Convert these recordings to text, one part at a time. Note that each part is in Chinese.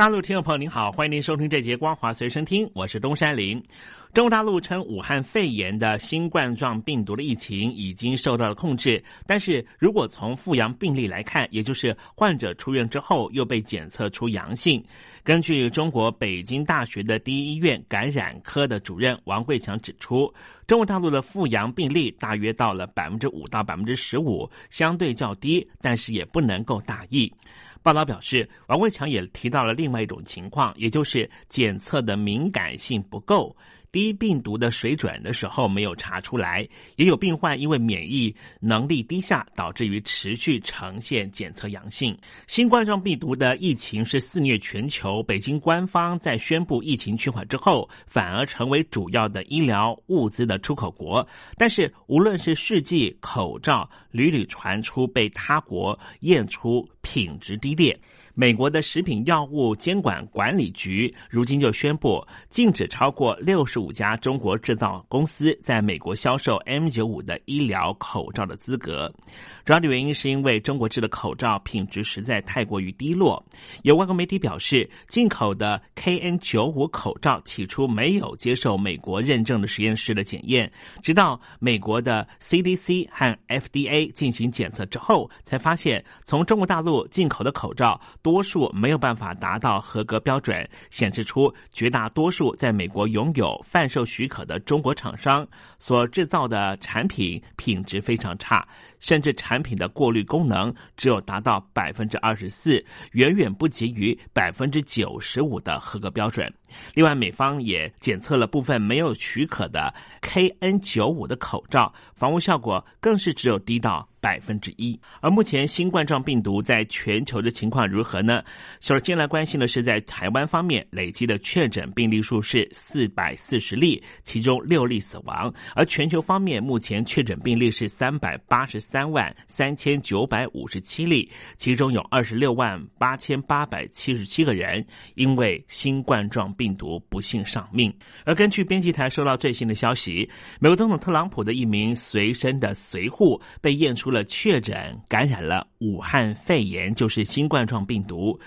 大陆听众朋友您好，欢迎您收听这节《光华随身听》，我是东山林。中国大陆称武汉肺炎的新冠状病毒的疫情已经受到了控制，但是如果从复阳病例来看，也就是患者出院之后又被检测出阳性，根据中国北京大学的第一医院感染科的主任王贵强指出，中国大陆的复阳病例大约到了百分之五到百分之十五，相对较低，但是也不能够大意。报道表示，王贵强也提到了另外一种情况，也就是检测的敏感性不够。低病毒的水准的时候没有查出来，也有病患因为免疫能力低下，导致于持续呈现检测阳性。新冠状病毒的疫情是肆虐全球，北京官方在宣布疫情趋缓之后，反而成为主要的医疗物资的出口国。但是，无论是试剂、口罩，屡屡传出被他国验出品质低劣。美国的食品药物监管管理局如今就宣布禁止超过六十五家中国制造公司在美国销售 M 九五的医疗口罩的资格。主要的原因是因为中国制的口罩品质实在太过于低落。有外国媒体表示，进口的 KN 九五口罩起初没有接受美国认证的实验室的检验，直到美国的 CDC 和 FDA 进行检测之后，才发现从中国大陆进口的口罩多数没有办法达到合格标准，显示出绝大多数在美国拥有贩售许可的中国厂商所制造的产品品质非常差。甚至产品的过滤功能只有达到百分之二十四，远远不及于百分之九十五的合格标准。另外，美方也检测了部分没有许可的 KN 九五的口罩，防护效果更是只有低到百分之一。而目前新冠状病毒在全球的情况如何呢？首先来关心的是，在台湾方面累积的确诊病例数是四百四十例，其中六例死亡。而全球方面目前确诊病例是三百八十三万三千九百五十七例，其中有二十六万八千八百七十七个人因为新冠状。病毒不幸丧命。而根据编辑台收到最新的消息，美国总统特朗普的一名随身的随护被验出了确诊感染了武汉肺炎，就是新冠状病毒。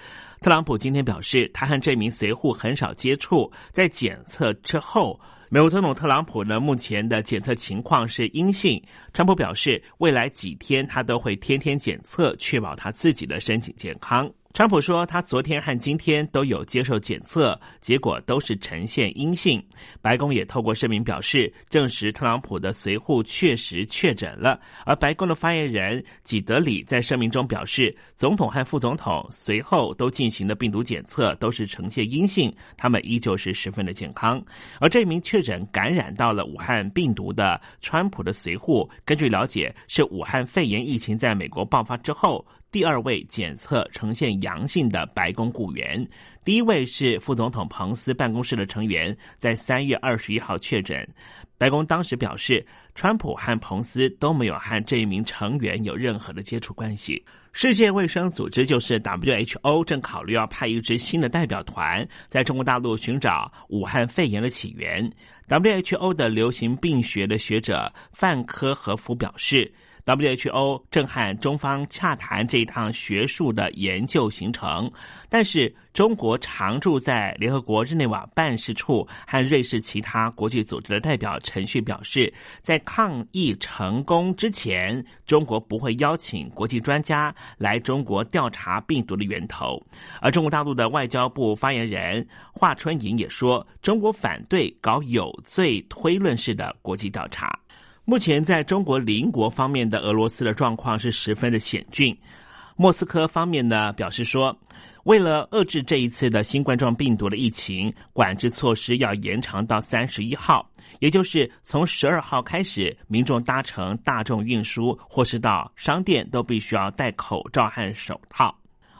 特朗普今天表示，他和这名随护很少接触，在检测之后，美国总统特朗普呢目前的检测情况是阴性。川普表示，未来几天他都会天天检测，确保他自己的身体健康。川普说，他昨天和今天都有接受检测，结果都是呈现阴性。白宫也透过声明表示，证实特朗普的随护确实确诊了。而白宫的发言人吉德里在声明中表示，总统和副总统随后都进行的病毒检测都是呈现阴性，他们依旧是十分的健康。而这名确诊感染到了武汉病毒的川普的随护，根据了解，是武汉肺炎疫情在美国爆发之后。第二位检测呈现阳性的白宫雇员，第一位是副总统彭斯办公室的成员，在三月二十一号确诊。白宫当时表示，川普和彭斯都没有和这一名成员有任何的接触关系。世界卫生组织就是 WHO 正考虑要派一支新的代表团在中国大陆寻找武汉肺炎的起源。WHO 的流行病学的学者范科和夫表示。WHO 正和中方洽谈这一趟学术的研究行程，但是中国常驻在联合国日内瓦办事处和瑞士其他国际组织的代表陈旭表示，在抗疫成功之前，中国不会邀请国际专家来中国调查病毒的源头。而中国大陆的外交部发言人华春莹也说，中国反对搞有罪推论式的国际调查。目前在中国邻国方面的俄罗斯的状况是十分的险峻。莫斯科方面呢表示说，为了遏制这一次的新冠状病毒的疫情，管制措施要延长到三十一号，也就是从十二号开始，民众搭乘大众运输或是到商店都必须要戴口罩和手套。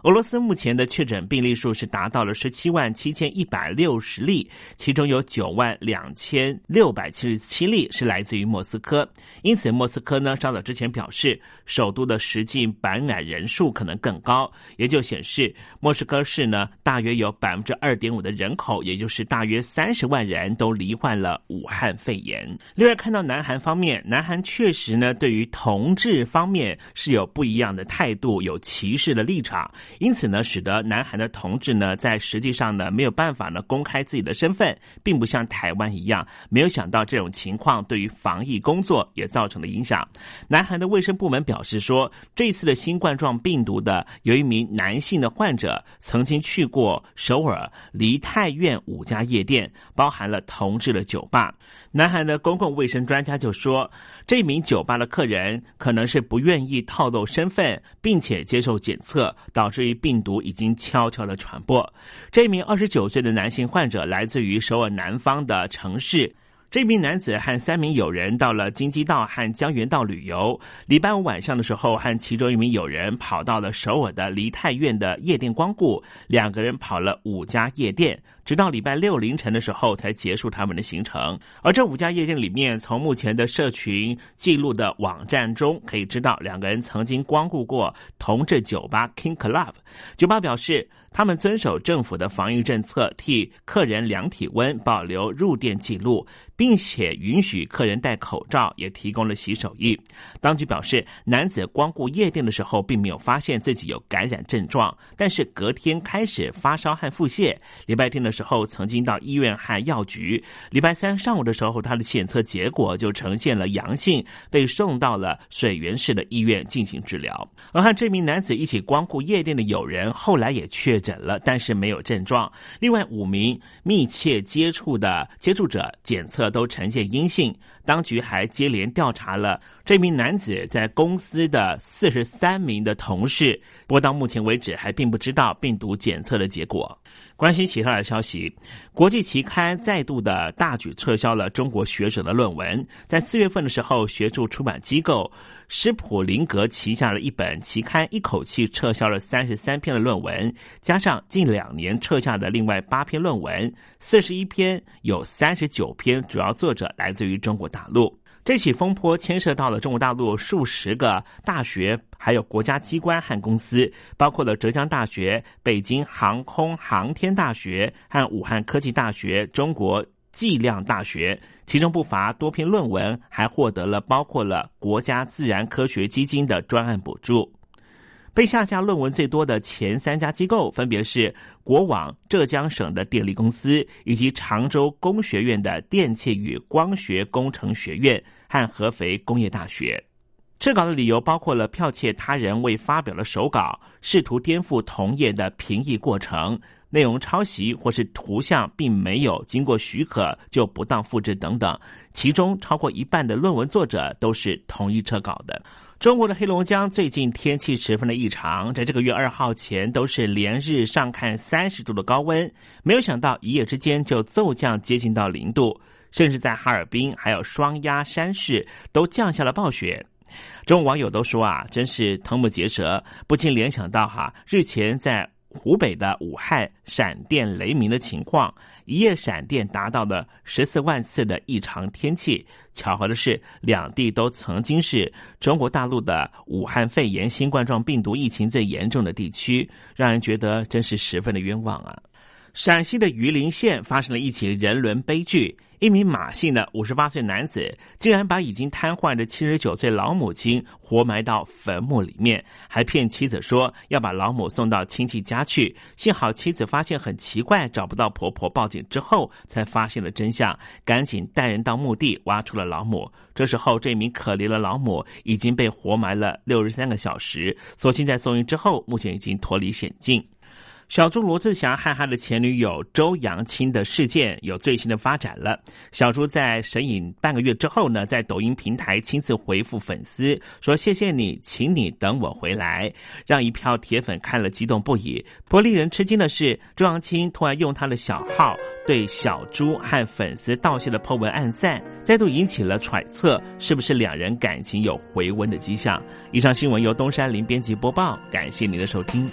俄罗斯目前的确诊病例数是达到了十七万七千一百六十例，其中有九万两千六百七十七例是来自于莫斯科。因此，莫斯科呢稍早之前表示，首都的实际感染人数可能更高。也就显示，莫斯科市呢大约有百分之二点五的人口，也就是大约三十万人都罹患了武汉肺炎。另外，看到南韩方面，南韩确实呢对于同志方面是有不一样的态度，有歧视的立场。因此呢，使得南韩的同志呢，在实际上呢，没有办法呢公开自己的身份，并不像台湾一样。没有想到这种情况对于防疫工作也造成了影响。南韩的卫生部门表示说，这次的新冠状病毒的有一名男性的患者曾经去过首尔梨泰院五家夜店，包含了同志的酒吧。南韩的公共卫生专家就说。这名酒吧的客人可能是不愿意透露身份，并且接受检测，导致于病毒已经悄悄的传播。这名二十九岁的男性患者来自于首尔南方的城市。这名男子和三名友人到了京畿道和江原道旅游。礼拜五晚上的时候，和其中一名友人跑到了首尔的梨泰院的夜店光顾，两个人跑了五家夜店。直到礼拜六凌晨的时候才结束他们的行程。而这五家夜店里面，从目前的社群记录的网站中可以知道，两个人曾经光顾过同志酒吧 King Club。酒吧表示，他们遵守政府的防疫政策，替客人量体温，保留入店记录。并且允许客人戴口罩，也提供了洗手液。当局表示，男子光顾夜店的时候，并没有发现自己有感染症状，但是隔天开始发烧和腹泻。礼拜天的时候，曾经到医院和药局。礼拜三上午的时候，他的检测结果就呈现了阳性，被送到了水源市的医院进行治疗。而和这名男子一起光顾夜店的友人，后来也确诊了，但是没有症状。另外五名密切接触的接触者检测。都呈现阴性，当局还接连调查了这名男子在公司的四十三名的同事，不过到目前为止还并不知道病毒检测的结果。关心其他的消息，国际期刊再度的大举撤销了中国学者的论文，在四月份的时候，学术出版机构。施普林格旗下的一本期刊一口气撤销了三十三篇的论文，加上近两年撤下的另外八篇论文，四十一篇有三十九篇主要作者来自于中国大陆。这起风波牵涉到了中国大陆数十个大学，还有国家机关和公司，包括了浙江大学、北京航空航天大学和武汉科技大学、中国。计量大学，其中不乏多篇论文，还获得了包括了国家自然科学基金的专案补助。被下架论文最多的前三家机构，分别是国网浙江省的电力公司，以及常州工学院的电气与光学工程学院和合肥工业大学。撤稿的理由包括了剽窃他人未发表的手稿，试图颠覆同业的评议过程。内容抄袭或是图像并没有经过许可就不当复制等等，其中超过一半的论文作者都是同意撤稿的。中国的黑龙江最近天气十分的异常，在这个月二号前都是连日上看三十度的高温，没有想到一夜之间就骤降接近到零度，甚至在哈尔滨还有双鸭山市都降下了暴雪。中网友都说啊，真是瞠目结舌，不禁联想到哈日前在。湖北的武汉闪电雷鸣的情况，一夜闪电达到了十四万次的异常天气。巧合的是，两地都曾经是中国大陆的武汉肺炎新冠状病毒疫情最严重的地区，让人觉得真是十分的冤枉啊！陕西的榆林县发生了一起人伦悲剧。一名马姓的五十八岁男子，竟然把已经瘫痪的七十九岁老母亲活埋到坟墓里面，还骗妻子说要把老母送到亲戚家去。幸好妻子发现很奇怪，找不到婆婆，报警之后才发现了真相，赶紧带人到墓地挖出了老母。这时候，这名可怜的老母已经被活埋了六十三个小时，所幸在送医之后，目前已经脱离险境。小猪罗志祥和他的前女友周扬青的事件有最新的发展了。小猪在神隐半个月之后呢，在抖音平台亲自回复粉丝说：“谢谢你，请你等我回来。”让一票铁粉看了激动不已。不过令人吃惊的是，周扬青突然用他的小号对小猪和粉丝道谢的破文暗赞，再度引起了揣测，是不是两人感情有回温的迹象？以上新闻由东山林编辑播报，感谢您的收听。